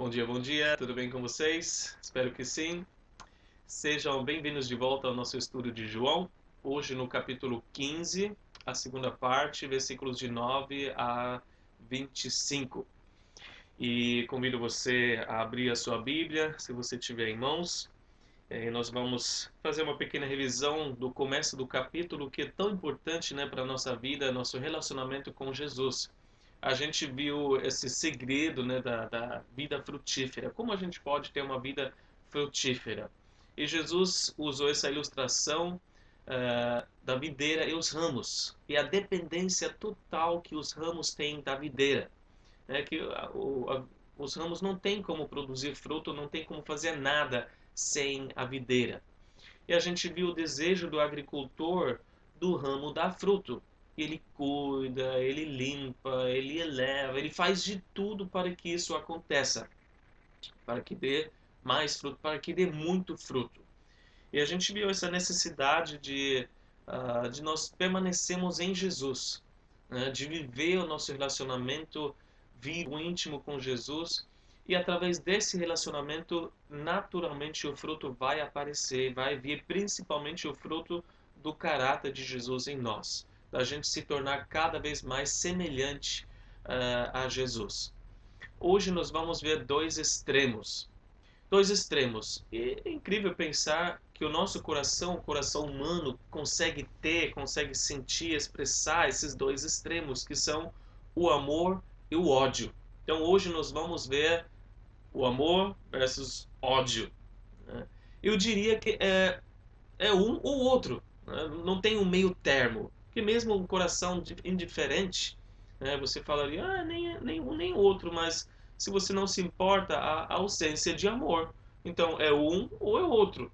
Bom dia, bom dia, tudo bem com vocês? Espero que sim. Sejam bem-vindos de volta ao nosso estudo de João. Hoje no capítulo 15, a segunda parte, versículos de 9 a 25. E convido você a abrir a sua Bíblia, se você tiver em mãos. E nós vamos fazer uma pequena revisão do começo do capítulo, que é tão importante né, para a nossa vida, nosso relacionamento com Jesus a gente viu esse segredo né, da, da vida frutífera. Como a gente pode ter uma vida frutífera? E Jesus usou essa ilustração uh, da videira e os ramos, e a dependência total que os ramos têm da videira. É que o, a, os ramos não têm como produzir fruto, não tem como fazer nada sem a videira. E a gente viu o desejo do agricultor do ramo dar fruto ele cuida, ele limpa, ele eleva, ele faz de tudo para que isso aconteça, para que dê mais fruto, para que dê muito fruto. E a gente viu essa necessidade de, uh, de nós permanecermos em Jesus, né? de viver o nosso relacionamento vivo, íntimo com Jesus, e através desse relacionamento, naturalmente o fruto vai aparecer, vai vir principalmente o fruto do caráter de Jesus em nós da gente se tornar cada vez mais semelhante uh, a Jesus. Hoje nós vamos ver dois extremos. Dois extremos. E é incrível pensar que o nosso coração, o coração humano, consegue ter, consegue sentir, expressar esses dois extremos, que são o amor e o ódio. Então hoje nós vamos ver o amor versus ódio. Né? Eu diria que é, é um ou outro. Né? Não tem um meio termo. Porque mesmo um coração indiferente, né, você falaria, ah, nem, nem um nem outro, mas se você não se importa, a, ausência de amor. Então é um ou é outro.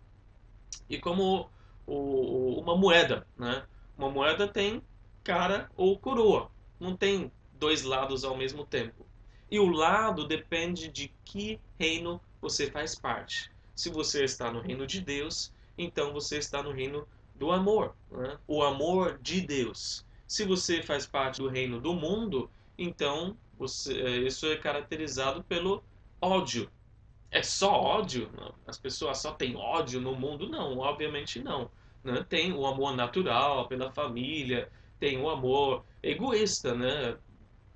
E como o, uma moeda, né? Uma moeda tem cara ou coroa, não tem dois lados ao mesmo tempo. E o lado depende de que reino você faz parte. Se você está no reino de Deus, então você está no reino do amor, né? o amor de Deus. Se você faz parte do reino do mundo, então você, é, isso é caracterizado pelo ódio. É só ódio? As pessoas só têm ódio no mundo? Não, obviamente não. Né? Tem o amor natural pela família, tem o amor egoísta, né?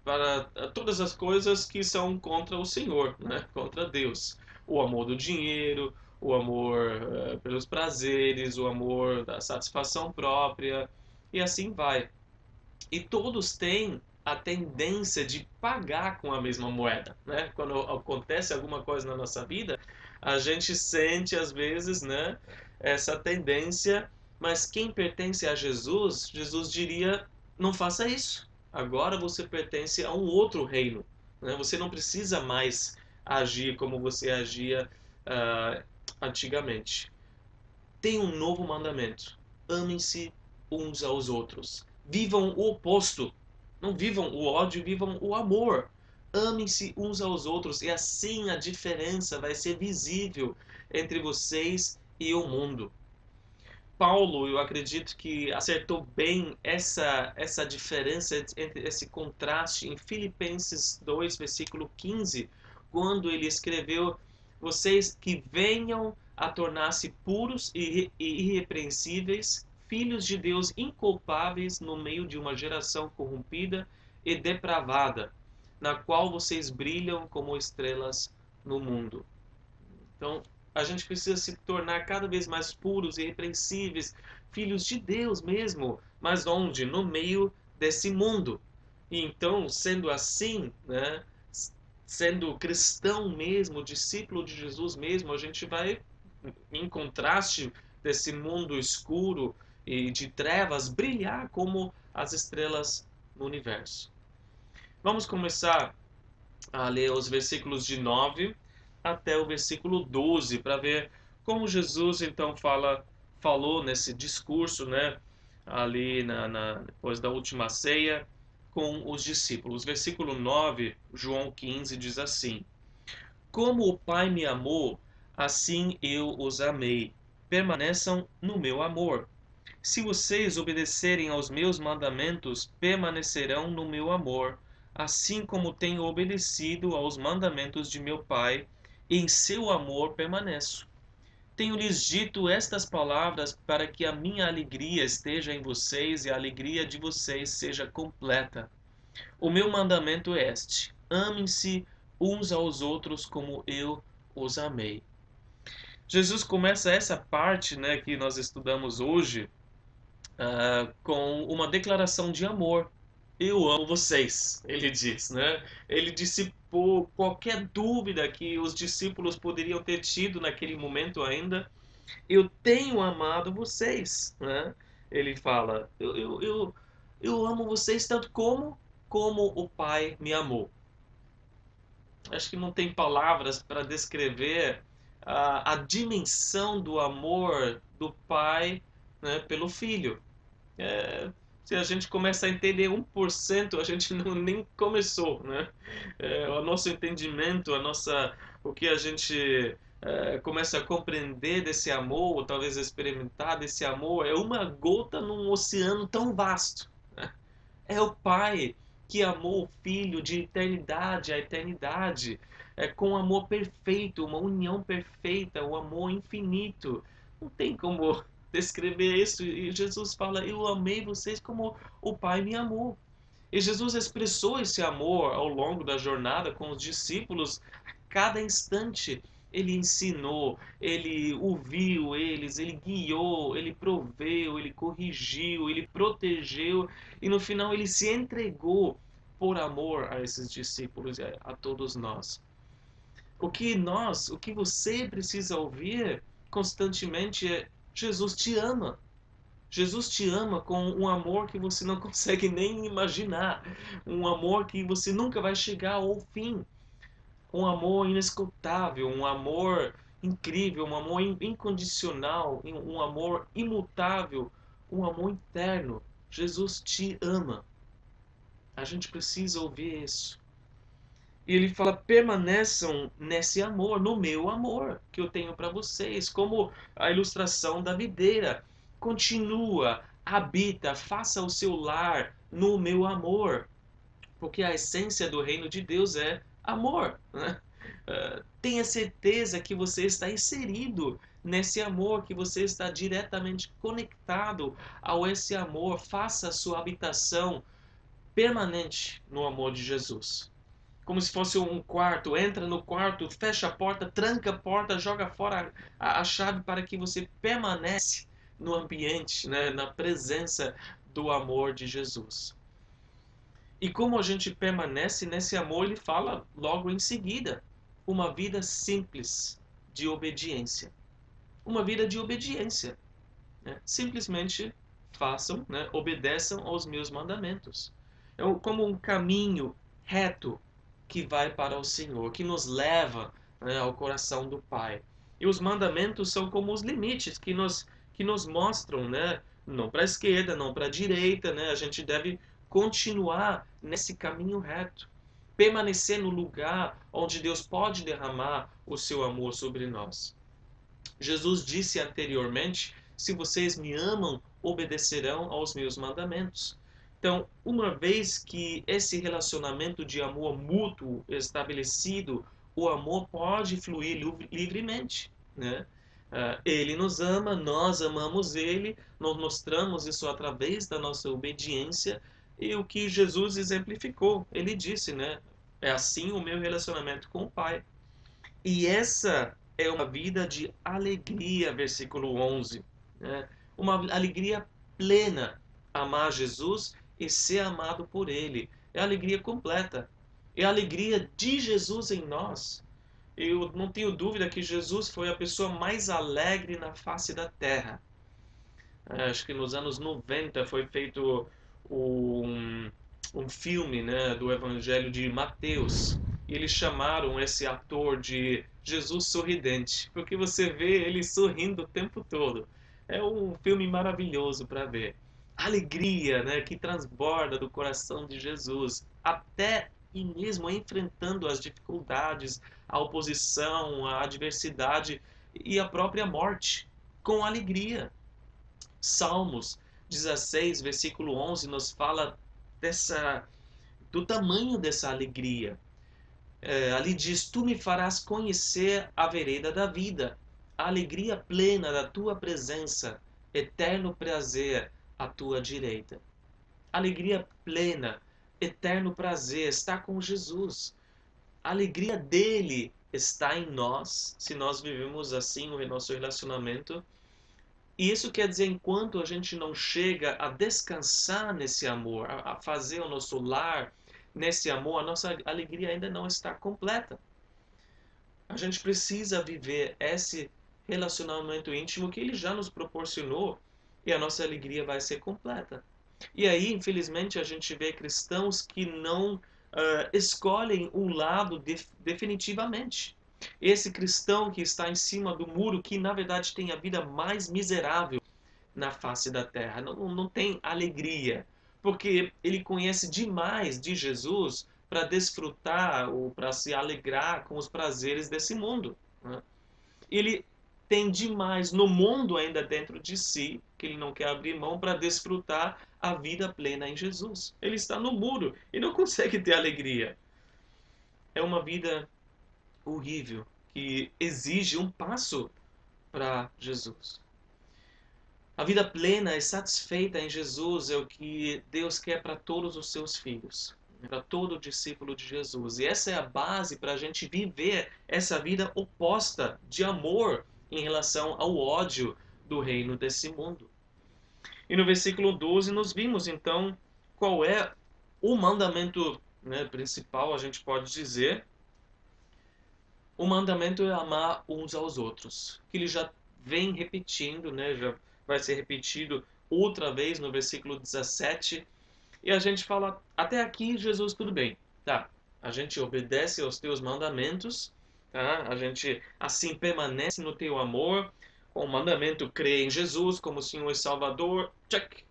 Para todas as coisas que são contra o Senhor, né? Contra Deus. O amor do dinheiro, o amor uh, pelos prazeres, o amor da satisfação própria, e assim vai. E todos têm a tendência de pagar com a mesma moeda, né? Quando acontece alguma coisa na nossa vida, a gente sente às vezes, né, essa tendência, mas quem pertence a Jesus, Jesus diria: não faça isso. Agora você pertence a um outro reino. Né? Você não precisa mais agir como você agia uh, antigamente. Tem um novo mandamento: amem-se uns aos outros. Vivam o oposto. Não vivam o ódio, vivam o amor. Amem-se uns aos outros e assim a diferença vai ser visível entre vocês e o mundo. Paulo, eu acredito que acertou bem essa, essa diferença, entre esse contraste em Filipenses 2, versículo 15, quando ele escreveu vocês que venham a tornar-se puros e irrepreensíveis, filhos de Deus inculpáveis no meio de uma geração corrompida e depravada, na qual vocês brilham como estrelas no mundo. Então, a gente precisa se tornar cada vez mais puros e irrepreensíveis, filhos de Deus mesmo, mas onde? No meio desse mundo. E então, sendo assim, né, sendo cristão mesmo, discípulo de Jesus mesmo, a gente vai, em contraste desse mundo escuro e de trevas, brilhar como as estrelas no universo. Vamos começar a ler os versículos de 9 até o versículo 12 para ver como Jesus então fala falou nesse discurso, né, ali na, na depois da última ceia, com os discípulos. Versículo 9, João 15 diz assim: Como o Pai me amou, assim eu os amei. Permaneçam no meu amor. Se vocês obedecerem aos meus mandamentos, permanecerão no meu amor, assim como tenho obedecido aos mandamentos de meu Pai, em seu amor permaneço. Tenho-lhes dito estas palavras para que a minha alegria esteja em vocês e a alegria de vocês seja completa. O meu mandamento é este: amem-se uns aos outros como eu os amei. Jesus começa essa parte né, que nós estudamos hoje uh, com uma declaração de amor. Eu amo vocês, ele diz. Né? Ele dissipou qualquer dúvida que os discípulos poderiam ter tido naquele momento ainda. Eu tenho amado vocês. Né? Ele fala: eu, eu, eu, eu amo vocês tanto como, como o Pai me amou. Acho que não tem palavras para descrever a, a dimensão do amor do pai né, pelo filho. É, se a gente começa a entender 1%, a gente não, nem começou. Né? É, o nosso entendimento, a nossa, o que a gente é, começa a compreender desse amor, ou talvez experimentar desse amor, é uma gota num oceano tão vasto. Né? É o pai que amou o filho de eternidade a eternidade é, com amor perfeito, uma união perfeita, um amor infinito. Não tem como descrever isso. E Jesus fala: Eu amei vocês como o Pai me amou. E Jesus expressou esse amor ao longo da jornada com os discípulos a cada instante. Ele ensinou, ele ouviu eles, ele guiou, ele proveu, ele corrigiu, ele protegeu e no final ele se entregou por amor a esses discípulos e a, todos nós. O que nós, o que você precisa ouvir constantemente é: Jesus te ama. Jesus te ama com um amor que você não consegue nem imaginar, um amor que você nunca vai chegar ao fim, um amor inescutável, um amor incrível, um amor incondicional, um amor imutável, um amor interno. Jesus te ama. A gente precisa ouvir isso. E ele fala: permaneçam nesse amor, no meu amor que eu tenho para vocês, como a ilustração da videira. Continua, habita, faça o seu lar no meu amor, porque a essência do reino de Deus é amor. Né? Uh, tenha certeza que você está inserido nesse amor, que você está diretamente conectado ao esse amor. Faça a sua habitação permanente no amor de Jesus como se fosse um quarto. Entra no quarto, fecha a porta, tranca a porta, joga fora a, a chave para que você permanece no ambiente, né, na presença do amor de Jesus. E como a gente permanece nesse amor, ele fala logo em seguida: uma vida simples de obediência. Uma vida de obediência. Né? Simplesmente façam, né? obedeçam aos meus mandamentos. É como um caminho reto que vai para o Senhor, que nos leva né, ao coração do Pai. E os mandamentos são como os limites que nos, que nos mostram, né? Não para a esquerda, não para a direita, né? A gente deve continuar nesse caminho reto. Permanecer no lugar onde Deus pode derramar o seu amor sobre nós. Jesus disse anteriormente: Se vocês me amam, obedecerão aos meus mandamentos. Então, uma vez que esse relacionamento de amor mútuo estabelecido, o amor pode fluir livremente, né? Uh, ele nos ama, nós amamos ele, nós mostramos isso através da nossa obediência e o que Jesus exemplificou, ele disse, né? É assim o meu relacionamento com o Pai. E essa é uma vida de alegria, versículo 11. Né? Uma alegria plena. Amar Jesus e ser amado por Ele. É a alegria completa. É a alegria de Jesus em nós. Eu não tenho dúvida que Jesus foi a pessoa mais alegre na face da terra. É, acho que nos anos 90 foi feito um, um filme né, do Evangelho de Mateus. E eles chamaram esse ator de Jesus sorridente, porque você vê ele sorrindo o tempo todo. É um filme maravilhoso para ver alegria né, que transborda do coração de Jesus, até e mesmo enfrentando as dificuldades, a oposição, a adversidade e a própria morte, com alegria. Salmos 16, versículo 11, nos fala dessa do tamanho dessa alegria. É, ali diz: Tu me farás conhecer a vereda da vida, a alegria plena da tua presença, eterno prazer à tua direita. Alegria plena, eterno prazer, está com Jesus. A alegria dele está em nós, se nós vivemos assim o nosso relacionamento. E isso quer dizer, enquanto a gente não chega a descansar nesse amor, a fazer o nosso lar nesse amor, a nossa alegria ainda não está completa. A gente precisa viver esse relacionamento íntimo que ele já nos proporcionou e a nossa alegria vai ser completa. E aí, infelizmente, a gente vê cristãos que não uh, escolhem um lado de, definitivamente. Esse cristão que está em cima do muro, que na verdade tem a vida mais miserável na face da terra, não, não tem alegria, porque ele conhece demais de Jesus para desfrutar ou para se alegrar com os prazeres desse mundo. Né? Ele tem demais no mundo ainda dentro de si, que ele não quer abrir mão para desfrutar a vida plena em Jesus. Ele está no muro e não consegue ter alegria. É uma vida horrível que exige um passo para Jesus. A vida plena e satisfeita em Jesus é o que Deus quer para todos os seus filhos, para todo discípulo de Jesus. E essa é a base para a gente viver essa vida oposta de amor em relação ao ódio do reino desse mundo. E no versículo 12 nós vimos então qual é o mandamento né, principal, a gente pode dizer. O mandamento é amar uns aos outros, que ele já vem repetindo, né, já vai ser repetido outra vez no versículo 17. E a gente fala, até aqui, Jesus, tudo bem. Tá, a gente obedece aos teus mandamentos, tá? a gente assim permanece no teu amor, com o mandamento crer em Jesus como Senhor e Salvador, check.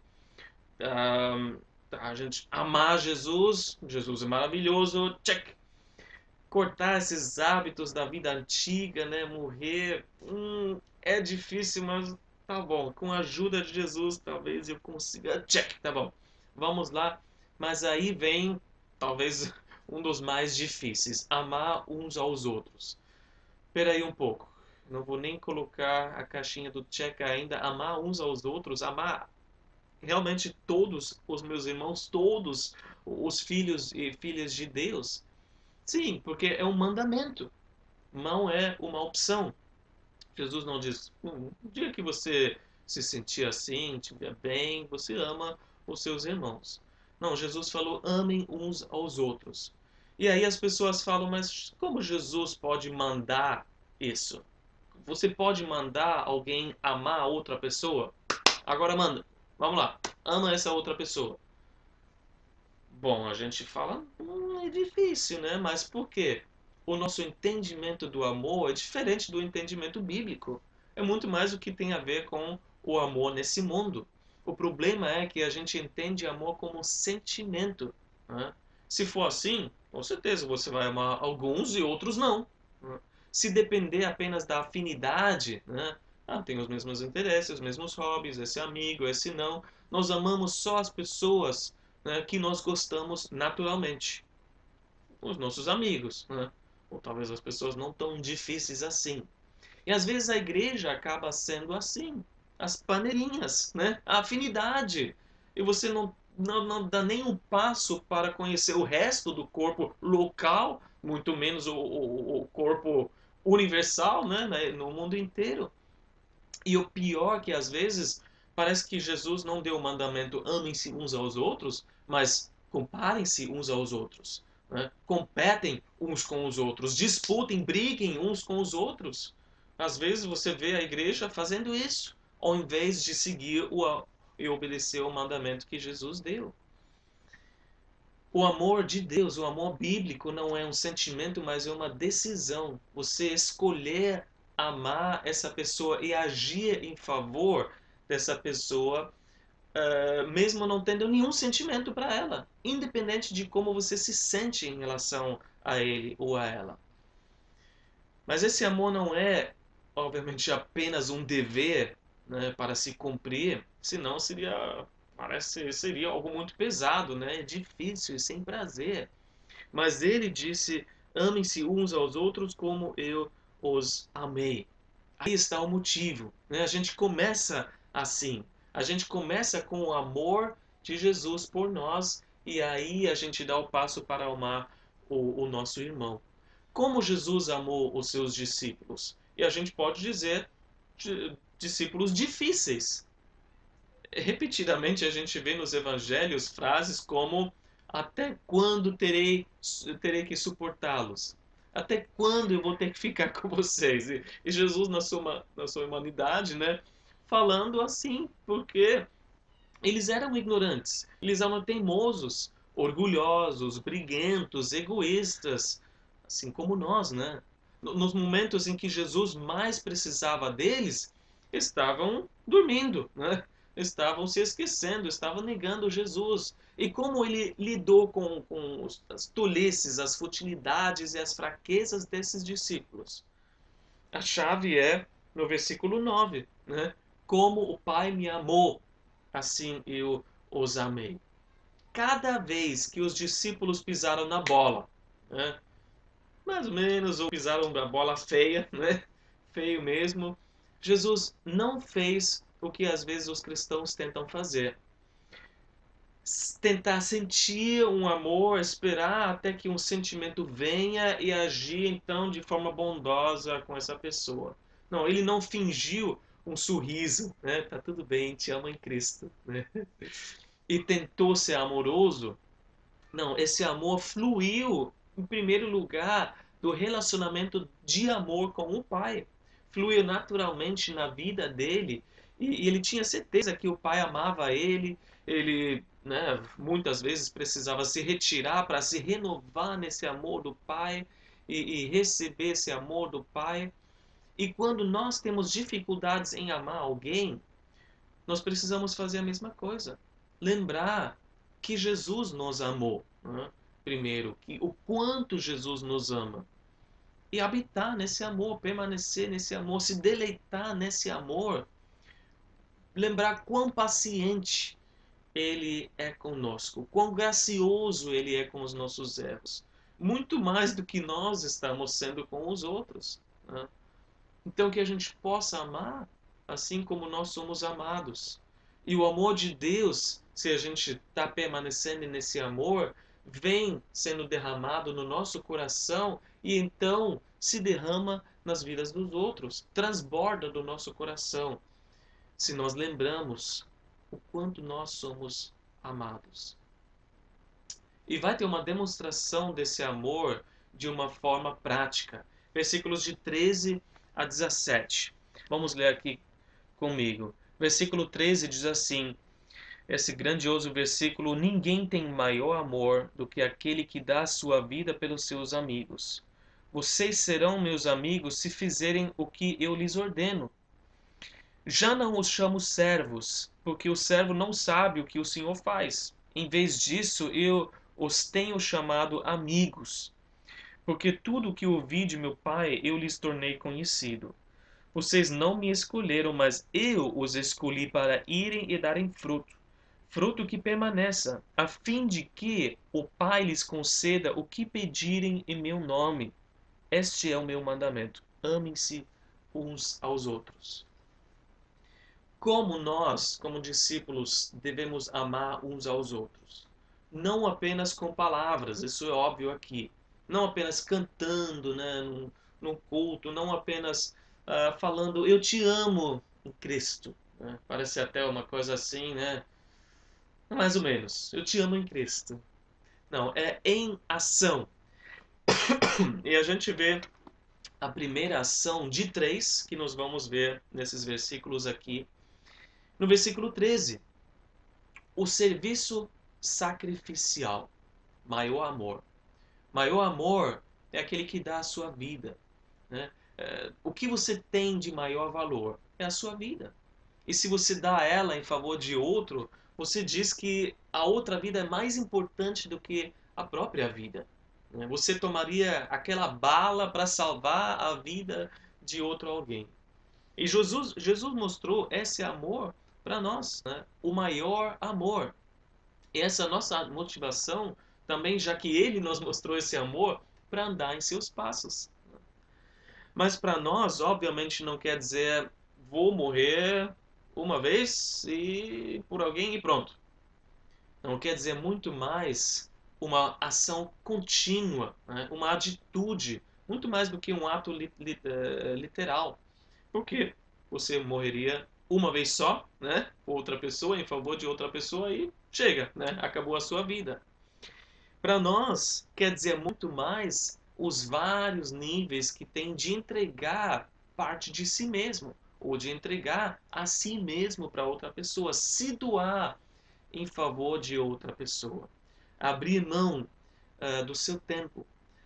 Um, a gente amar Jesus, Jesus é maravilhoso, check. Cortar esses hábitos da vida antiga, né? Morrer, hum, é difícil, mas Tá bom, com a ajuda de Jesus, talvez eu consiga. Check, tá bom. Vamos lá. Mas aí vem, talvez, um dos mais difíceis: amar uns aos outros. Espera aí um pouco. Não vou nem colocar a caixinha do check ainda. Amar uns aos outros, amar realmente todos os meus irmãos, todos os filhos e filhas de Deus. Sim, porque é um mandamento, não é uma opção. Jesus não diz, o dia que você se sentir assim, estiver bem, você ama os seus irmãos. Não, Jesus falou, amem uns aos outros. E aí as pessoas falam, mas como Jesus pode mandar isso? Você pode mandar alguém amar outra pessoa? Agora manda. Vamos lá. Ama essa outra pessoa. Bom, a gente fala, hum, é difícil, né? Mas por quê? o nosso entendimento do amor é diferente do entendimento bíblico. É muito mais o que tem a ver com o amor nesse mundo. O problema é que a gente entende amor como sentimento. Né? Se for assim, com certeza você vai amar alguns e outros não. Se depender apenas da afinidade, né? ah, tem os mesmos interesses, os mesmos hobbies, esse amigo, esse não, nós amamos só as pessoas né, que nós gostamos naturalmente. Os nossos amigos. Né? ou talvez as pessoas não tão difíceis assim. E às vezes a igreja acaba sendo assim, as paneirinhas, né? A afinidade. E você não, não, não dá nem um passo para conhecer o resto do corpo local, muito menos o, o, o corpo universal, né? No mundo inteiro. E o pior é que às vezes parece que Jesus não deu o mandamento amem-se uns aos outros, mas comparem-se uns aos outros né? competem uns com os outros, disputem, briguem uns com os outros. Às vezes você vê a igreja fazendo isso, ao invés de seguir o, e obedecer o mandamento que Jesus deu. O amor de Deus, o amor bíblico, não é um sentimento, mas é uma decisão. Você escolher amar essa pessoa e agir em favor dessa pessoa uh, mesmo não tendo nenhum sentimento para ela, independente de como você se sente em relação a ele ou a ela. Mas esse amor não é, obviamente, apenas um dever né, para se cumprir, senão seria parece seria algo muito pesado, né? Difícil e sem prazer. Mas ele disse: amem-se uns aos outros como eu os amei. Aí está o motivo. Né? A gente começa assim. A gente começa com o amor de Jesus por nós e aí a gente dá o passo para amar o, o nosso irmão. Como Jesus amou os seus discípulos? E a gente pode dizer discípulos difíceis. Repetidamente a gente vê nos evangelhos frases como até quando terei, terei que suportá-los? Até quando eu vou ter que ficar com vocês? E, e Jesus, na sua, na sua humanidade, né, falando assim, porque eles eram ignorantes, eles eram teimosos, orgulhosos, briguentos, egoístas, assim como nós, né? Nos momentos em que Jesus mais precisava deles, estavam dormindo, né? Estavam se esquecendo, estavam negando Jesus. E como ele lidou com, com as tolices, as futilidades e as fraquezas desses discípulos? A chave é no versículo 9, né? Como o Pai me amou, assim eu os amei. Cada vez que os discípulos pisaram na bola, né? mais ou menos, ou pisaram na bola feia, né? feio mesmo, Jesus não fez o que às vezes os cristãos tentam fazer. Tentar sentir um amor, esperar até que um sentimento venha e agir então de forma bondosa com essa pessoa. Não, ele não fingiu um sorriso, né? Tá tudo bem, te amo em Cristo, né? E tentou ser amoroso. Não, esse amor fluiu em primeiro lugar do relacionamento de amor com o Pai. Fluiu naturalmente na vida dele e, e ele tinha certeza que o pai amava ele, ele né, muitas vezes precisava se retirar para se renovar nesse amor do pai e, e receber esse amor do pai. E quando nós temos dificuldades em amar alguém, nós precisamos fazer a mesma coisa. Lembrar que Jesus nos amou. Né? Primeiro, que o quanto Jesus nos ama. E habitar nesse amor, permanecer nesse amor, se deleitar nesse amor lembrar quão paciente ele é conosco, quão gracioso ele é com os nossos erros, muito mais do que nós estamos sendo com os outros. Né? Então que a gente possa amar assim como nós somos amados. E o amor de Deus, se a gente está permanecendo nesse amor, vem sendo derramado no nosso coração e então se derrama nas vidas dos outros, transborda do nosso coração se nós lembramos o quanto nós somos amados. E vai ter uma demonstração desse amor de uma forma prática. Versículos de 13 a 17. Vamos ler aqui comigo. Versículo 13 diz assim: esse grandioso versículo: Ninguém tem maior amor do que aquele que dá a sua vida pelos seus amigos. Vocês serão meus amigos se fizerem o que eu lhes ordeno. Já não os chamo servos, porque o servo não sabe o que o Senhor faz. Em vez disso, eu os tenho chamado amigos, porque tudo o que ouvi de meu Pai eu lhes tornei conhecido. Vocês não me escolheram, mas eu os escolhi para irem e darem fruto, fruto que permaneça, a fim de que o Pai lhes conceda o que pedirem em meu nome. Este é o meu mandamento: amem-se uns aos outros como nós, como discípulos, devemos amar uns aos outros. Não apenas com palavras, isso é óbvio aqui. Não apenas cantando né, num, culto, não apenas uh, falando eu te amo em Cristo. Né? Parece até uma coisa assim, né? Mais ou menos. Eu te amo em Cristo. Não, é em ação. e a gente vê a primeira ação de três que nós vamos ver nesses versículos aqui no versículo 13, o serviço sacrificial, maior amor. Maior amor é aquele que dá a sua vida. Né? É, o que você tem de maior valor é a sua vida. E se você dá ela em favor de outro, você diz que a outra vida é mais importante do que a própria vida. Né? Você tomaria aquela bala para salvar a vida de outro alguém. E Jesus, Jesus mostrou esse amor para nós né? o maior amor. E essa nossa motivação também, já que ele nos mostrou esse amor, para andar em seus passos. Mas para nós, obviamente, não quer dizer vou morrer uma vez e por alguém e pronto. Não quer dizer muito mais uma ação contínua, né? uma atitude, muito mais do que um ato li li uh, literal. Porque você morreria uma vez só, né? Outra pessoa em favor de outra pessoa e chega, né? Acabou a sua vida. Para nós, quer dizer muito mais os vários níveis que tem de entregar parte de si mesmo ou de entregar a si mesmo para outra pessoa, se doar em favor de outra pessoa, abrir mão uh, do seu tempo,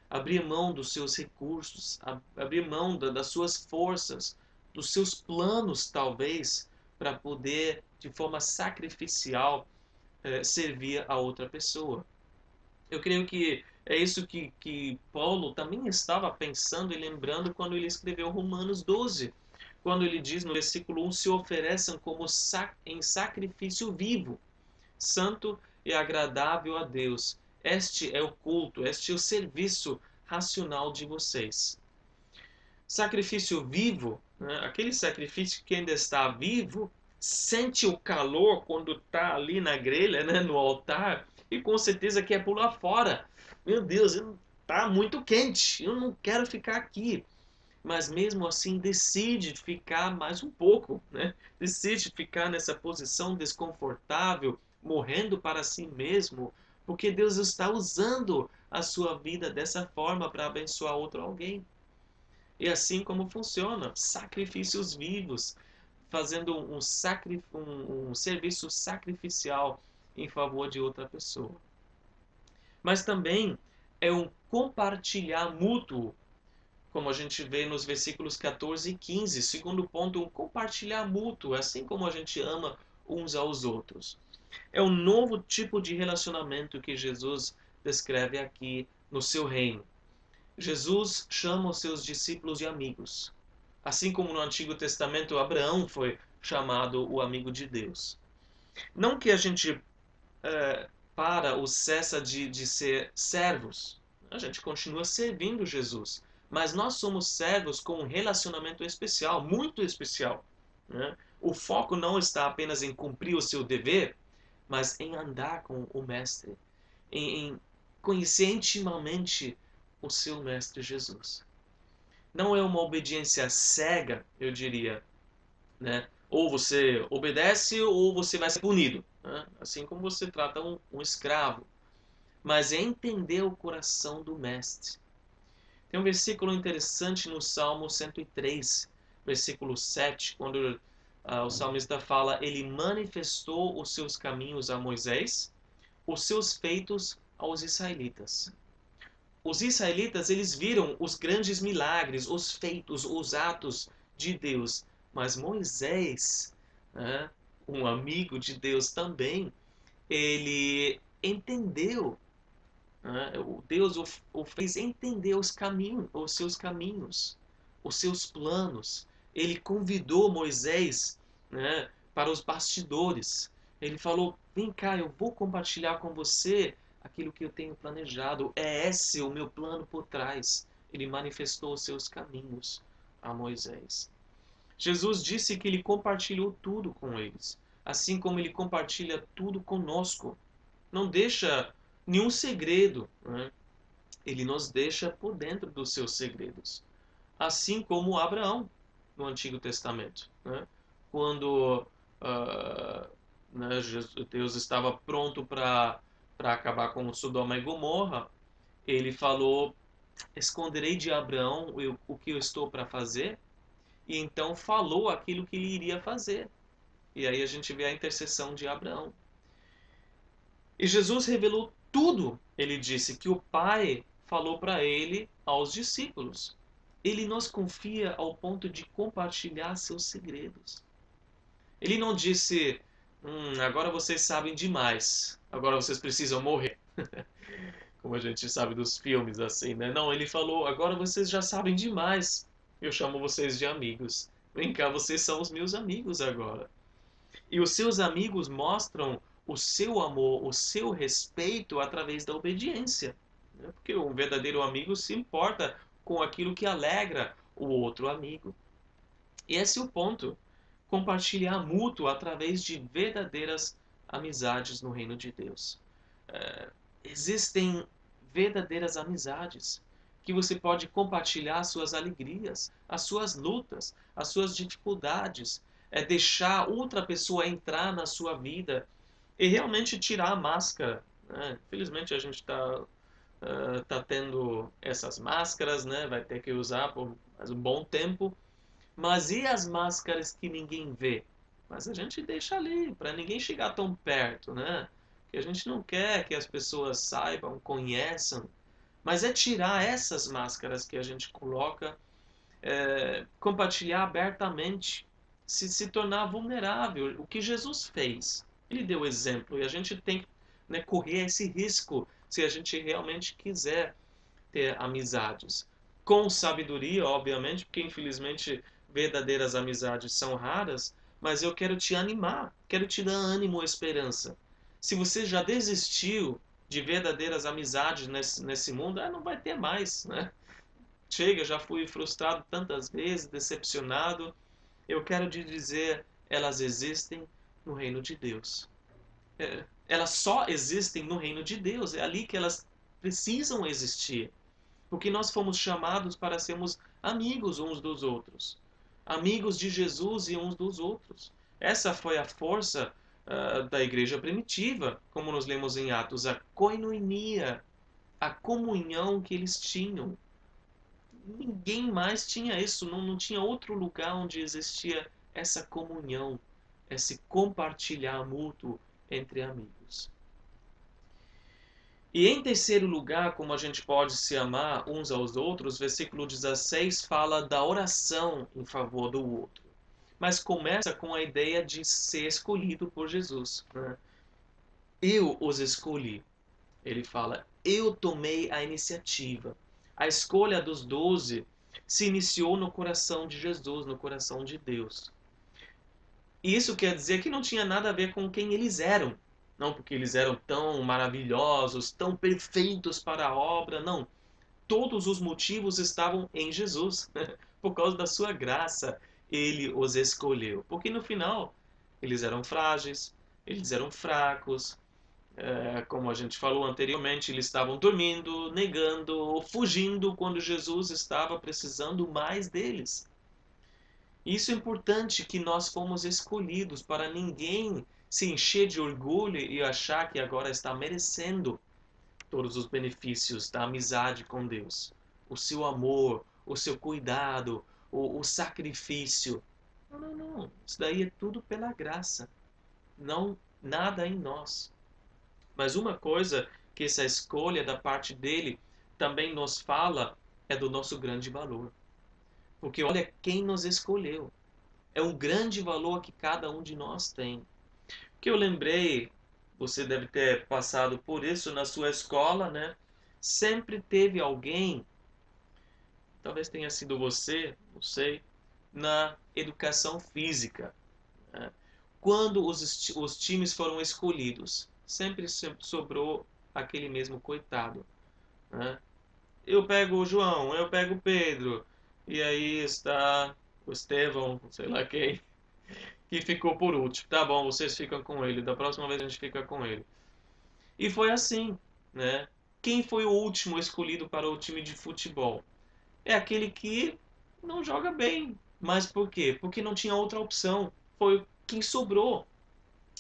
abrir mão dos seus recursos, ab abrir mão da, das suas forças, dos seus planos, talvez, para poder, de forma sacrificial, uh, servir a outra pessoa. Eu creio que é isso que, que Paulo também estava pensando e lembrando quando ele escreveu Romanos 12, quando ele diz no versículo 1: se ofereçam como sac em sacrifício vivo, santo e agradável a Deus. Este é o culto, este é o serviço racional de vocês. Sacrifício vivo, né? aquele sacrifício que ainda está vivo, sente o calor quando está ali na grelha, né? no altar, e com certeza quer pular fora. Meu Deus, está muito quente, eu não quero ficar aqui. Mas mesmo assim decide ficar mais um pouco, né? decide ficar nessa posição desconfortável, morrendo para si mesmo, porque Deus está usando a sua vida dessa forma para abençoar outro alguém. E assim como funciona, sacrifícios vivos, fazendo um, sacri um, um serviço sacrificial em favor de outra pessoa. Mas também é um compartilhar mútuo, como a gente vê nos versículos 14 e 15. Segundo ponto, um compartilhar mútuo, assim como a gente ama uns aos outros. É um novo tipo de relacionamento que Jesus descreve aqui no seu reino. Jesus chama os seus discípulos de amigos. Assim como no Antigo Testamento Abraão foi chamado o amigo de Deus. Não que a gente é, para ou cessa de, de ser servos. A gente continua servindo Jesus. Mas nós somos servos com um relacionamento especial, muito especial. Né? O foco não está apenas em cumprir o seu dever, mas em andar com o Mestre, em, em conhecer intimamente o seu Mestre Jesus. Não é uma obediência cega, eu diria, né? Ou você obedece ou você vai ser punido né? assim como você trata um, um escravo. Mas é entender o coração do mestre. Tem um versículo interessante no Salmo 103, versículo 7, quando uh, o salmista fala: Ele manifestou os seus caminhos a Moisés, os seus feitos aos israelitas. Os israelitas eles viram os grandes milagres, os feitos, os atos de Deus, mas Moisés, né, um amigo de Deus também, ele entendeu, né? Deus o, o fez entender os caminhos, os seus caminhos, os seus planos. Ele convidou Moisés né, para os bastidores. Ele falou: Vem cá, eu vou compartilhar com você aquilo que eu tenho planejado. É esse o meu plano por trás. Ele manifestou os seus caminhos a Moisés. Jesus disse que ele compartilhou tudo com eles, assim como ele compartilha tudo conosco. Não deixa nenhum segredo. Né? Ele nos deixa por dentro dos seus segredos. Assim como Abraão no Antigo Testamento. Né? Quando uh, né, Deus estava pronto para acabar com Sodoma e Gomorra, ele falou: Esconderei de Abraão o que eu estou para fazer e então falou aquilo que ele iria fazer. E aí a gente vê a intercessão de Abraão. E Jesus revelou tudo. Ele disse que o Pai falou para ele aos discípulos. Ele nos confia ao ponto de compartilhar seus segredos. Ele não disse, hum, agora vocês sabem demais, agora vocês precisam morrer. Como a gente sabe dos filmes assim, né? Não, ele falou, agora vocês já sabem demais, eu chamo vocês de amigos. Vem cá, vocês são os meus amigos agora. E os seus amigos mostram o seu amor, o seu respeito através da obediência. Né? Porque um verdadeiro amigo se importa com aquilo que alegra o outro amigo. E esse é o ponto. Compartilhar mútuo através de verdadeiras amizades no reino de Deus. É, existem verdadeiras amizades que você pode compartilhar suas alegrias, as suas lutas, as suas dificuldades, é deixar outra pessoa entrar na sua vida e realmente tirar a máscara. Né? Infelizmente a gente está uh, tá tendo essas máscaras, né? vai ter que usar por mais um bom tempo. Mas e as máscaras que ninguém vê? Mas a gente deixa ali, para ninguém chegar tão perto, né? Que a gente não quer que as pessoas saibam, conheçam. Mas é tirar essas máscaras que a gente coloca, é, compartilhar abertamente, se, se tornar vulnerável. O que Jesus fez. Ele deu exemplo e a gente tem que né, correr esse risco se a gente realmente quiser ter amizades. Com sabedoria, obviamente, porque infelizmente verdadeiras amizades são raras, mas eu quero te animar, quero te dar ânimo e esperança. Se você já desistiu de verdadeiras amizades nesse, nesse mundo, ah, não vai ter mais, né? Chega, já fui frustrado tantas vezes, decepcionado. Eu quero te dizer, elas existem no reino de Deus. É, elas só existem no reino de Deus. É ali que elas precisam existir. Porque nós fomos chamados para sermos amigos uns dos outros. Amigos de Jesus e uns dos outros. Essa foi a força uh, da igreja primitiva, como nós lemos em Atos, a koinonia, a comunhão que eles tinham. Ninguém mais tinha isso, não, não tinha outro lugar onde existia essa comunhão, esse compartilhar mútuo entre amigos. E em terceiro lugar, como a gente pode se amar uns aos outros, versículo 16 fala da oração em favor do outro. Mas começa com a ideia de ser escolhido por Jesus. Né? Eu os escolhi. Ele fala, eu tomei a iniciativa. A escolha dos doze se iniciou no coração de Jesus, no coração de Deus. Isso quer dizer que não tinha nada a ver com quem eles eram. Não porque eles eram tão maravilhosos, tão perfeitos para a obra, não. Todos os motivos estavam em Jesus. Por causa da sua graça, ele os escolheu. Porque no final, eles eram frágeis, eles eram fracos. É, como a gente falou anteriormente, eles estavam dormindo, negando ou fugindo quando Jesus estava precisando mais deles. Isso é importante que nós fomos escolhidos para ninguém se encher de orgulho e achar que agora está merecendo todos os benefícios da amizade com Deus. O seu amor, o seu cuidado, o, o sacrifício. Não, não, não. Isso daí é tudo pela graça. Não nada em nós. Mas uma coisa que essa escolha da parte dele também nos fala é do nosso grande valor. Porque olha quem nos escolheu. É um grande valor que cada um de nós tem. Que eu lembrei, você deve ter passado por isso na sua escola, né? Sempre teve alguém, talvez tenha sido você, não sei, na educação física. Né? Quando os, os times foram escolhidos, sempre, sempre sobrou aquele mesmo coitado. Né? Eu pego o João, eu pego o Pedro, e aí está o Estevão, sei lá quem, que ficou por último. Tá bom, vocês ficam com ele. Da próxima vez a gente fica com ele. E foi assim, né? Quem foi o último escolhido para o time de futebol? É aquele que não joga bem. Mas por quê? Porque não tinha outra opção. Foi quem sobrou.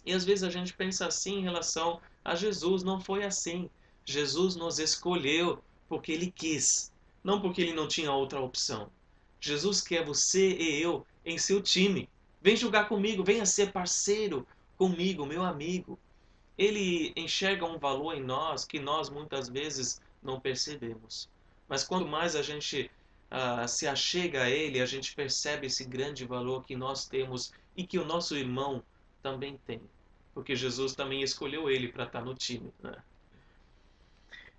E às vezes a gente pensa assim em relação a Jesus. Não foi assim. Jesus nos escolheu porque ele quis não porque ele não tinha outra opção. Jesus quer você e eu em seu time. Vem jogar comigo, venha ser parceiro comigo, meu amigo. Ele enxerga um valor em nós que nós muitas vezes não percebemos. Mas quanto mais a gente uh, se achega a Ele, a gente percebe esse grande valor que nós temos e que o nosso irmão também tem. Porque Jesus também escolheu ele para estar no time. Né?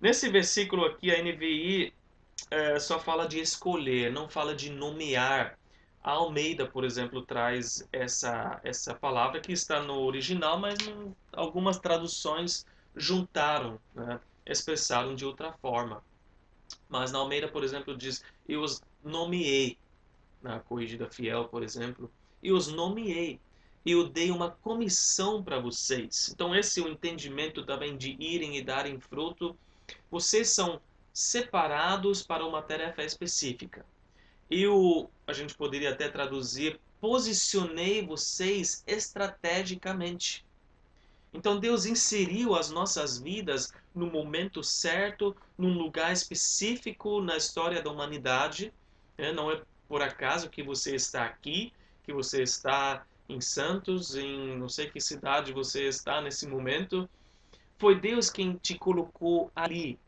Nesse versículo aqui, a NVI é, só fala de escolher, não fala de nomear A Almeida, por exemplo, traz essa, essa palavra que está no original, mas algumas traduções juntaram, né? expressaram de outra forma. Mas na Almeida, por exemplo, diz: Eu os nomeei. Na Corrigida Fiel, por exemplo, e os nomeei. Eu dei uma comissão para vocês. Então, esse é o entendimento também de irem e darem fruto. Vocês são separados para uma tarefa específica. Eu, a gente poderia até traduzir, posicionei vocês estrategicamente. Então Deus inseriu as nossas vidas no momento certo, num lugar específico na história da humanidade. Né? Não é por acaso que você está aqui, que você está em Santos, em não sei que cidade você está nesse momento. Foi Deus quem te colocou ali,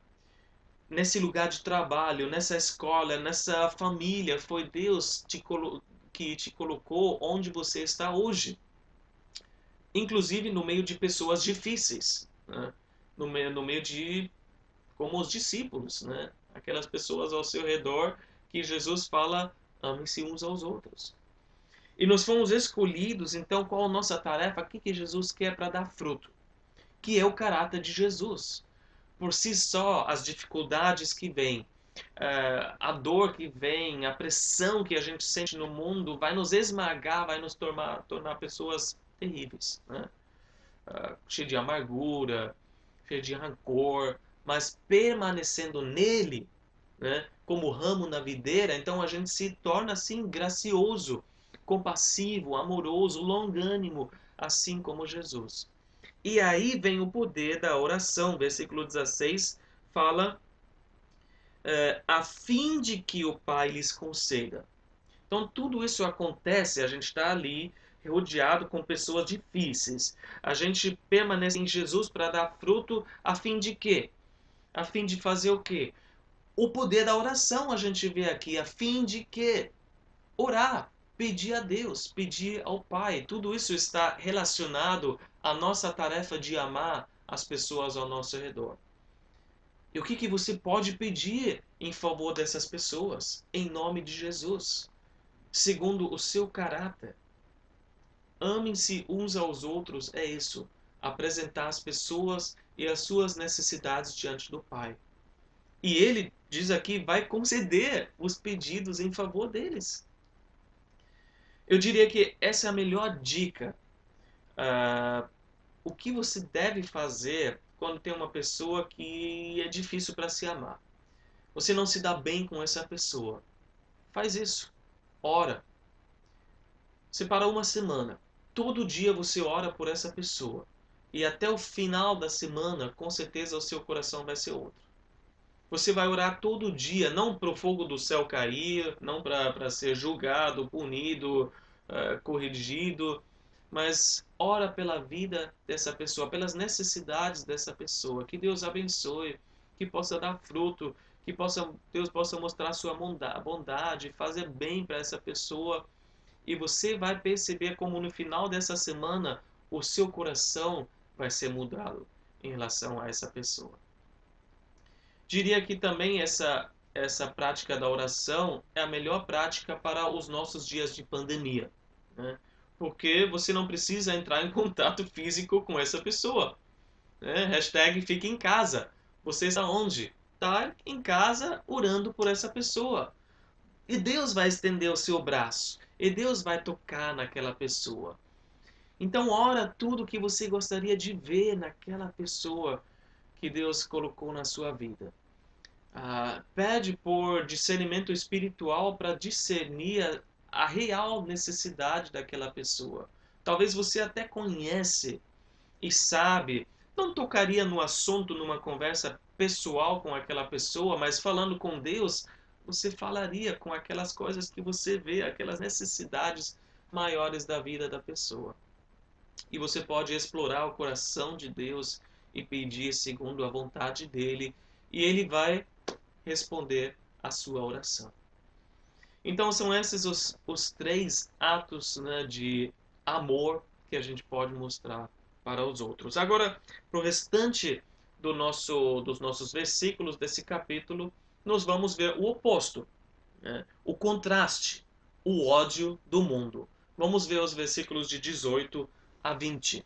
nesse lugar de trabalho, nessa escola, nessa família. Foi Deus te que te colocou onde você está hoje inclusive no meio de pessoas difíceis, né? no, meio, no meio de como os discípulos, né? aquelas pessoas ao seu redor que Jesus fala, amem-se uns aos outros. E nós fomos escolhidos, então qual a nossa tarefa? O que, que Jesus quer para dar fruto? Que é o caráter de Jesus. Por si só, as dificuldades que vêm, uh, a dor que vem, a pressão que a gente sente no mundo vai nos esmagar, vai nos tornar, tornar pessoas terríveis, né? Uh, cheio de amargura, cheio de rancor, mas permanecendo nele, né, como ramo na videira, então a gente se torna assim gracioso, compassivo, amoroso, longânimo, assim como Jesus. E aí vem o poder da oração. Versículo 16 fala: uh, a fim de que o Pai lhes conceda. Então tudo isso acontece, a gente está ali rodeado com pessoas difíceis. A gente permanece em Jesus para dar fruto a fim de quê? A fim de fazer o quê? O poder da oração a gente vê aqui, a fim de quê? Orar, pedir a Deus, pedir ao Pai. Tudo isso está relacionado à nossa tarefa de amar as pessoas ao nosso redor. E o que, que você pode pedir em favor dessas pessoas? Em nome de Jesus. Segundo o seu caráter Amem-se uns aos outros é isso, apresentar as pessoas e as suas necessidades diante do Pai. E ele diz aqui, vai conceder os pedidos em favor deles. Eu diria que essa é a melhor dica. Uh, o que você deve fazer quando tem uma pessoa que é difícil para se amar? Você não se dá bem com essa pessoa. Faz isso. Ora. Separa uma semana todo dia você ora por essa pessoa. E até o final da semana, com certeza o seu coração vai ser outro. Você vai orar todo dia, não para o fogo do céu cair, não para ser julgado, punido, uh, corrigido, mas ora pela vida dessa pessoa, pelas necessidades dessa pessoa. Que Deus abençoe, que possa dar fruto, que possa, Deus possa mostrar sua bondade, fazer bem para essa pessoa e você vai perceber como no final dessa semana o seu coração vai ser mudado em relação a essa pessoa. Diria que também essa essa prática da oração é a melhor prática para os nossos dias de pandemia, né? porque você não precisa entrar em contato físico com essa pessoa. Né? Hashtag fique em casa. Você está onde? Está em casa orando por essa pessoa. E Deus vai estender o seu braço. E Deus vai tocar naquela pessoa. Então, ora tudo que você gostaria de ver naquela pessoa que Deus colocou na sua vida. Ah, pede por discernimento espiritual para discernir a, a real necessidade daquela pessoa. Talvez você até conhece e sabe, não tocaria no assunto numa conversa pessoal com aquela pessoa, mas falando com Deus, você falaria com aquelas coisas que você vê, aquelas necessidades maiores da vida da pessoa. E você pode explorar o coração de Deus e pedir segundo a vontade dele, e ele vai responder a sua oração. Então são esses os, os três atos né, de amor que a gente pode mostrar para os outros. Agora, para o restante do nosso, dos nossos versículos desse capítulo, nós vamos ver o oposto, né? o contraste, o ódio do mundo. Vamos ver os versículos de 18 a 20.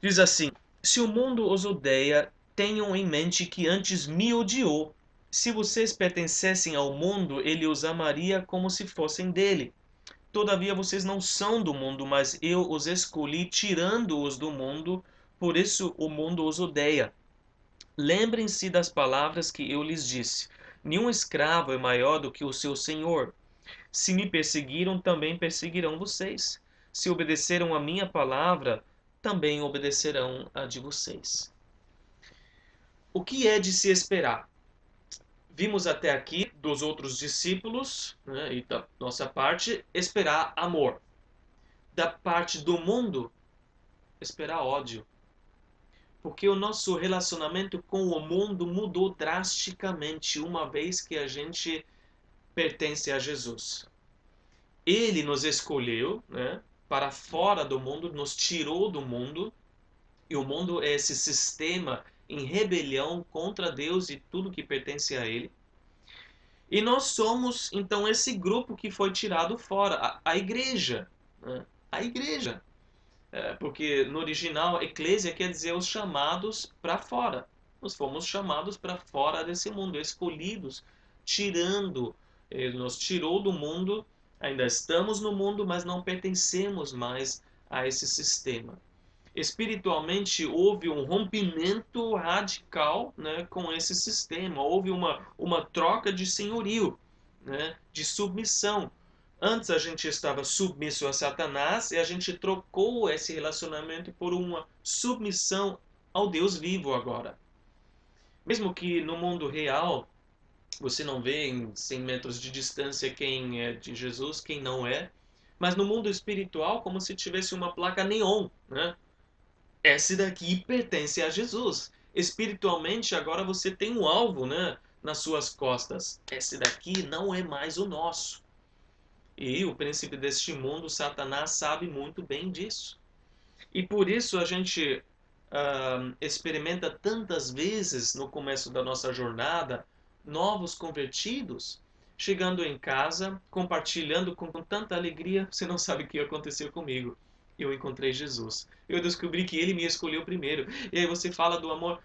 Diz assim: Se o mundo os odeia, tenham em mente que antes me odiou. Se vocês pertencessem ao mundo, ele os amaria como se fossem dele. Todavia vocês não são do mundo, mas eu os escolhi tirando-os do mundo, por isso o mundo os odeia. Lembrem-se das palavras que eu lhes disse: Nenhum escravo é maior do que o seu senhor. Se me perseguiram, também perseguirão vocês. Se obedeceram a minha palavra, também obedecerão a de vocês. O que é de se esperar? Vimos até aqui dos outros discípulos né, e da nossa parte esperar amor. Da parte do mundo, esperar ódio. Porque o nosso relacionamento com o mundo mudou drasticamente uma vez que a gente pertence a Jesus. Ele nos escolheu, né? Para fora do mundo, nos tirou do mundo, e o mundo é esse sistema em rebelião contra Deus e tudo que pertence a Ele. E nós somos, então, esse grupo que foi tirado fora, a, a igreja. Né? A igreja. É, porque no original, eclésia quer dizer os chamados para fora. Nós fomos chamados para fora desse mundo, escolhidos, tirando, ele nos tirou do mundo Ainda estamos no mundo, mas não pertencemos mais a esse sistema. Espiritualmente, houve um rompimento radical né, com esse sistema, houve uma, uma troca de senhorio, né, de submissão. Antes a gente estava submisso a Satanás e a gente trocou esse relacionamento por uma submissão ao Deus vivo agora. Mesmo que no mundo real você não vê em 100 metros de distância quem é de Jesus, quem não é. Mas no mundo espiritual, como se tivesse uma placa neon, né? Esse daqui pertence a Jesus. Espiritualmente, agora você tem um alvo, né? Nas suas costas. Esse daqui não é mais o nosso. E o príncipe deste mundo, Satanás, sabe muito bem disso. E por isso a gente uh, experimenta tantas vezes no começo da nossa jornada novos convertidos, chegando em casa, compartilhando com, tanta alegria, você não sabe o que aconteceu comigo. Eu encontrei Jesus. Eu descobri que ele me escolheu primeiro. E aí você fala do amor.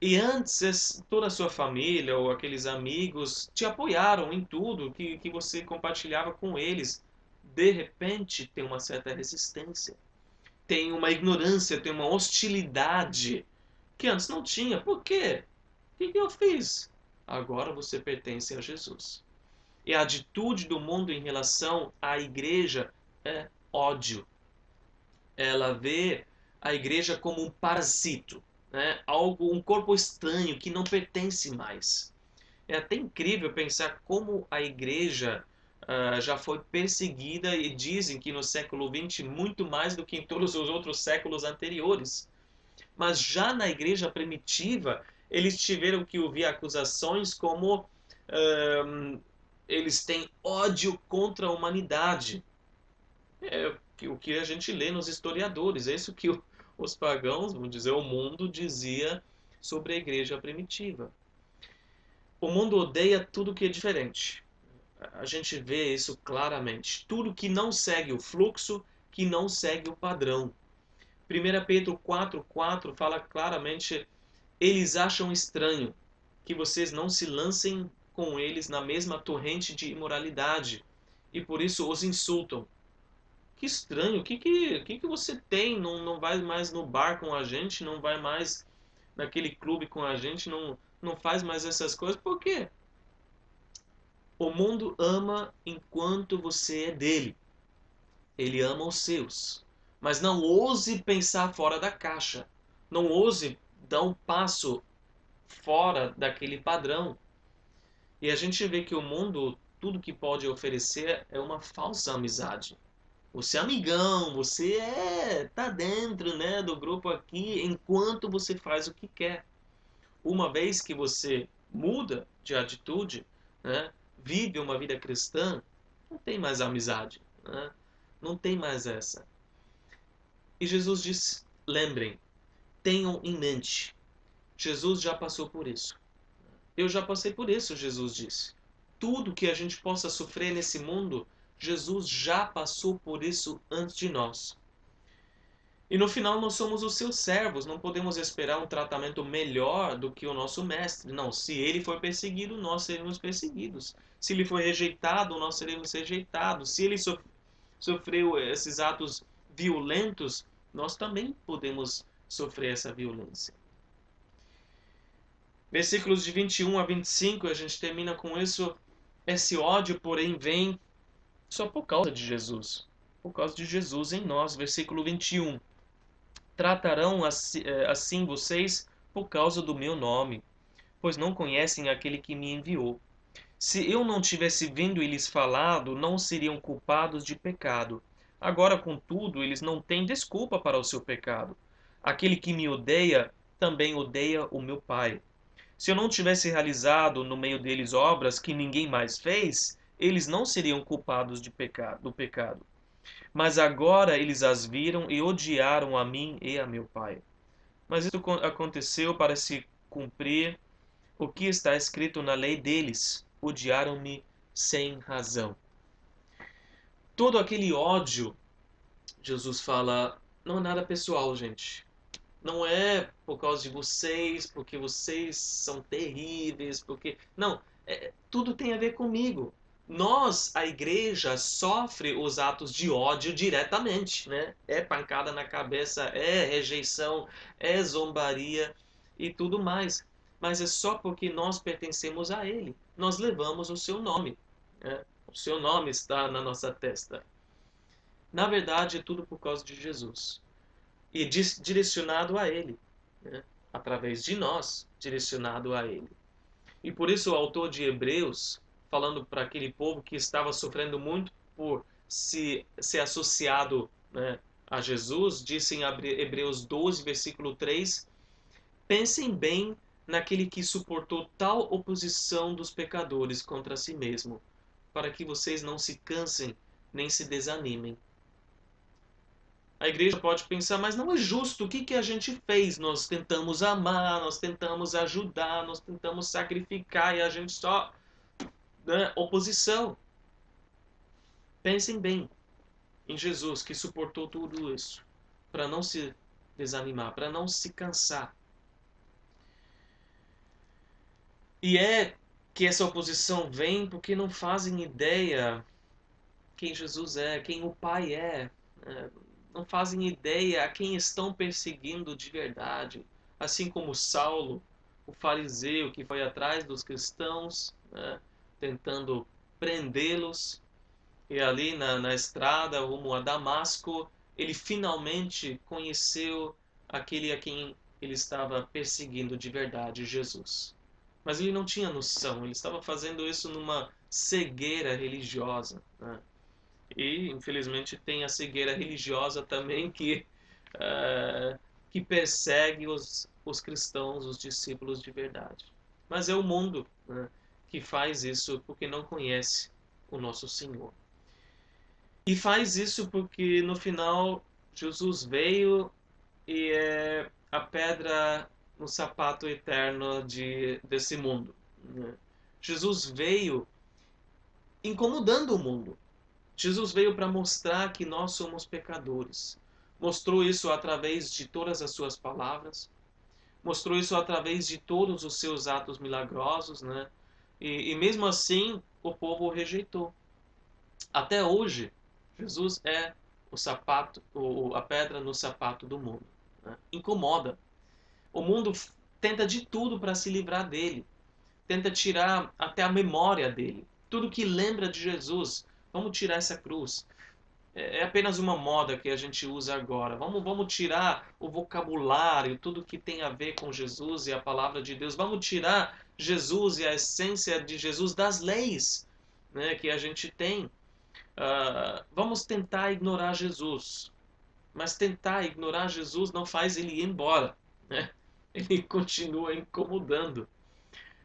E antes, toda a sua família ou aqueles amigos te apoiaram em tudo que, que você compartilhava com eles. De repente, tem uma certa resistência. Tem uma ignorância, tem uma hostilidade que antes não tinha. Por quê? O que eu fiz? Agora você pertence a Jesus. E a atitude do mundo em relação à igreja é ódio. Ela vê a igreja como um parasito, né? algo, um corpo estranho que não pertence mais. É até incrível pensar como a igreja uh, já foi perseguida e dizem que no século XX muito mais do que em todos os outros séculos anteriores. Mas já na igreja primitiva, eles tiveram que ouvir acusações como um, eles têm ódio contra a humanidade. É o que a gente lê nos historiadores. É isso que os pagãos, vamos dizer, o mundo dizia sobre a igreja primitiva. O mundo odeia tudo que é diferente. A gente vê isso claramente. Tudo que não segue o fluxo, que não segue o padrão. 1 Pedro 4,4 fala claramente eles acham estranho que vocês não se lancem com eles na mesma torrente de imoralidade e por isso os insultam. Que estranho, o que, que, que, que você tem? Não, não vai mais no bar com a gente, não vai mais naquele clube com a gente, não, não faz mais essas coisas. Por quê? O mundo ama enquanto você é dele. Ele ama os seus. Mas não ouse pensar fora da caixa. Não ouse dar um passo fora daquele padrão. E a gente vê que o mundo, tudo que pode oferecer é uma falsa amizade. Você é amigão, você é tá dentro, né, do grupo aqui enquanto você faz o que quer. Uma vez que você muda de atitude, né, vive uma vida cristã, não tem mais amizade, né? Não tem mais essa. E Jesus diz: lembrem, tenham em mente. Jesus já passou por isso. Eu já passei por isso, Jesus disse. tudo que a gente possa sofrer nesse mundo, Jesus já passou por isso antes de nós. E no final nós somos os seus servos, não podemos esperar um tratamento melhor do que o nosso mestre. Não, se ele for perseguido, nós seremos perseguidos. Se ele for rejeitado, nós seremos rejeitados. Se ele sofreu esses atos violentos, nós também podemos sofrer essa violência. Versículos de 21 a 25, a gente termina com isso. Esse ódio, porém, vem só por causa de Jesus. Por causa de Jesus em nós. Versículo 21. Tratarão eh, assim vocês por causa do meu nome, pois não conhecem aquele que me enviou. Se eu não tivesse vindo e lhes falado, não seriam culpados de pecado. Agora, contudo, eles não têm desculpa para o seu pecado. Aquele que me odeia também odeia o meu Pai. Se eu não tivesse realizado no meio deles obras que ninguém mais fez, eles não seriam culpados de pecado, do pecado. Mas agora eles as viram e odiaram a mim e a meu Pai. Mas isso aconteceu para se cumprir o que está escrito na lei deles: odiaram-me sem razão. Todo aquele ódio, Jesus fala, não é nada pessoal, gente. Não é por causa de vocês, porque vocês são terríveis, porque. Não, é, tudo tem a ver comigo nós, a igreja, sofre os atos de ódio diretamente, né? É pancada na cabeça, é rejeição, é zombaria e tudo mais. Mas é só porque nós pertencemos a Ele. Nós levamos o seu nome. Né? O seu nome está na nossa testa. Na verdade, é tudo por causa de Jesus. E direcionado a Ele. Né? Através de nós, direcionado a Ele. E por isso o autor de Hebreus falando para aquele povo que estava sofrendo muito por se ser associado né, a Jesus, disse em Hebreus 12, versículo 3: Pensem bem naquele que suportou tal oposição dos pecadores contra si mesmo, para que vocês não se cansem nem se desanimem. A igreja pode pensar, mas não é justo. O que, que a gente fez? Nós tentamos amar, nós tentamos ajudar, nós tentamos sacrificar e a gente só né, oposição. Pensem bem em Jesus que suportou tudo isso para não se desanimar, para não se cansar. E é que essa oposição vem porque não fazem ideia quem Jesus é, quem o Pai é. Né? Não fazem ideia a quem estão perseguindo de verdade. Assim como Saulo, o fariseu que foi atrás dos cristãos, né? tentando prendê-los. E ali na, na estrada rumo a Damasco, ele finalmente conheceu aquele a quem ele estava perseguindo de verdade, Jesus. Mas ele não tinha noção, ele estava fazendo isso numa cegueira religiosa. Né? E, infelizmente, tem a cegueira religiosa também que, uh, que persegue os, os cristãos, os discípulos de verdade. Mas é o mundo. Né? que faz isso porque não conhece o nosso Senhor. E faz isso porque no final Jesus veio e é a pedra no sapato eterno de, desse mundo. Né? Jesus veio incomodando o mundo. Jesus veio para mostrar que nós somos pecadores. Mostrou isso através de todas as suas palavras, mostrou isso através de todos os seus atos milagrosos, né? E, e mesmo assim, o povo o rejeitou. Até hoje, Jesus é o sapato, o, a pedra no sapato do mundo. Né? Incomoda. O mundo tenta de tudo para se livrar dele. Tenta tirar até a memória dele. Tudo que lembra de Jesus. Vamos tirar essa cruz. É, é apenas uma moda que a gente usa agora. Vamos, vamos tirar o vocabulário, tudo que tem a ver com Jesus e a palavra de Deus. Vamos tirar Jesus e a essência de Jesus das leis né, que a gente tem. Uh, vamos tentar ignorar Jesus. Mas tentar ignorar Jesus não faz ele ir embora. Né? Ele continua incomodando.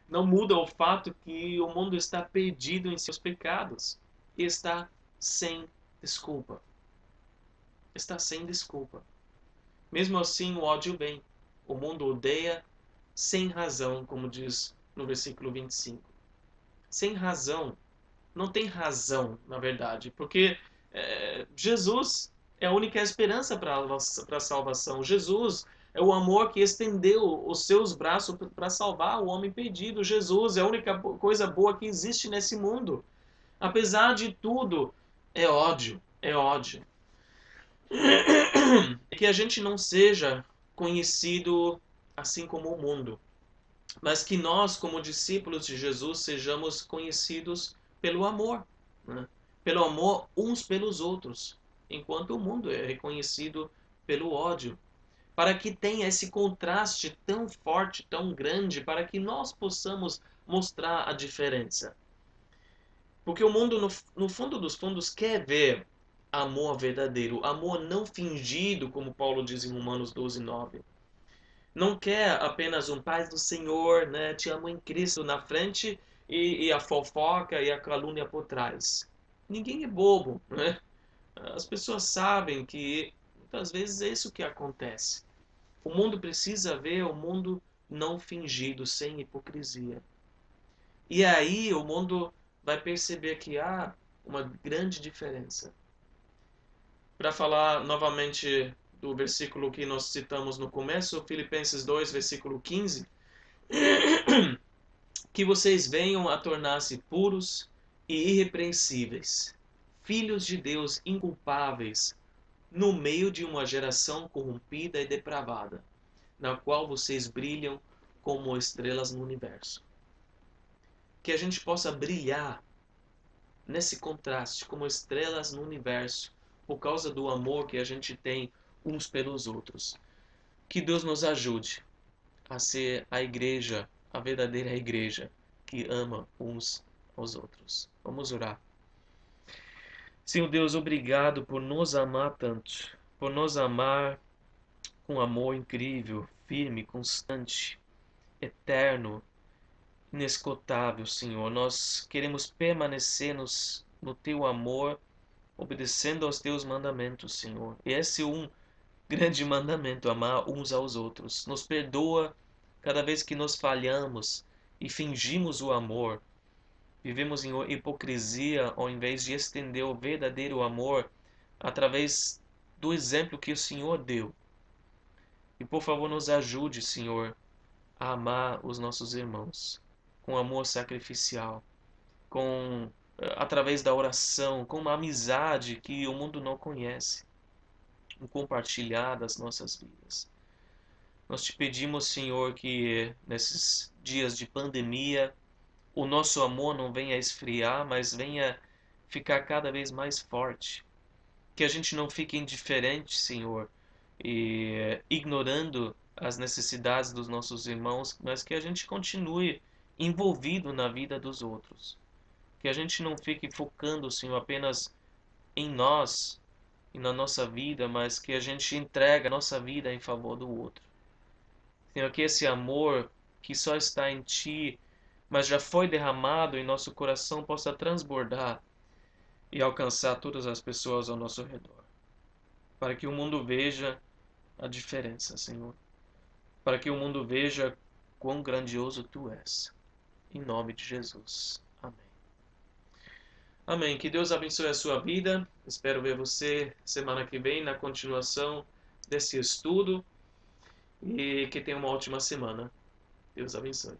Não muda o fato que o mundo está perdido em seus pecados está sem desculpa. Está sem desculpa. Mesmo assim, o ódio vem. O mundo odeia sem razão, como diz no versículo 25. sem razão. Não tem razão, na verdade, porque é, Jesus é a única esperança para a salvação. Jesus é o amor que estendeu os seus braços para salvar o homem perdido. Jesus é a única coisa boa que existe nesse mundo. Apesar de tudo, é ódio, é ódio. Que a gente não seja conhecido assim como o mundo, mas que nós, como discípulos de Jesus, sejamos conhecidos pelo amor, né? pelo amor uns pelos outros, enquanto o mundo é reconhecido pelo ódio. Para que tenha esse contraste tão forte, tão grande, para que nós possamos mostrar a diferença. Porque o mundo, no, no fundo dos fundos, quer ver amor verdadeiro, amor não fingido, como Paulo diz em Romanos 12, 9. Não quer apenas um paz do Senhor, né? Te amo em Cristo na frente e, e a fofoca e a calúnia por trás. Ninguém é bobo, né? As pessoas sabem que muitas vezes é isso que acontece. O mundo precisa ver o mundo não fingido, sem hipocrisia. E aí o mundo vai perceber que há uma grande diferença para falar novamente do versículo que nós citamos no começo, Filipenses 2, versículo 15, que vocês venham a tornar-se puros e irrepreensíveis, filhos de Deus inculpáveis, no meio de uma geração corrompida e depravada, na qual vocês brilham como estrelas no universo. Que a gente possa brilhar nesse contraste como estrelas no universo, por causa do amor que a gente tem uns pelos outros. Que Deus nos ajude a ser a igreja, a verdadeira igreja que ama uns aos outros. Vamos orar. Senhor Deus, obrigado por nos amar tanto, por nos amar com amor incrível, firme, constante, eterno, inesgotável, Senhor. Nós queremos permanecer nos, no teu amor obedecendo aos teus mandamentos, Senhor. E esse é um grande mandamento, amar uns aos outros. Nos perdoa cada vez que nós falhamos e fingimos o amor. Vivemos em hipocrisia ao invés de estender o verdadeiro amor através do exemplo que o Senhor deu. E por favor, nos ajude, Senhor, a amar os nossos irmãos com amor sacrificial, com através da oração, com uma amizade que o mundo não conhece, um compartilhar das nossas vidas. Nós te pedimos, Senhor, que nesses dias de pandemia o nosso amor não venha esfriar, mas venha ficar cada vez mais forte. Que a gente não fique indiferente, Senhor, e ignorando as necessidades dos nossos irmãos, mas que a gente continue envolvido na vida dos outros que a gente não fique focando, Senhor, apenas em nós e na nossa vida, mas que a gente entregue a nossa vida em favor do outro. Senhor, que esse amor que só está em Ti, mas já foi derramado em nosso coração, possa transbordar e alcançar todas as pessoas ao nosso redor. Para que o mundo veja a diferença, Senhor. Para que o mundo veja quão grandioso Tu és. Em nome de Jesus. Amém. Que Deus abençoe a sua vida. Espero ver você semana que vem na continuação desse estudo. E que tenha uma ótima semana. Deus abençoe.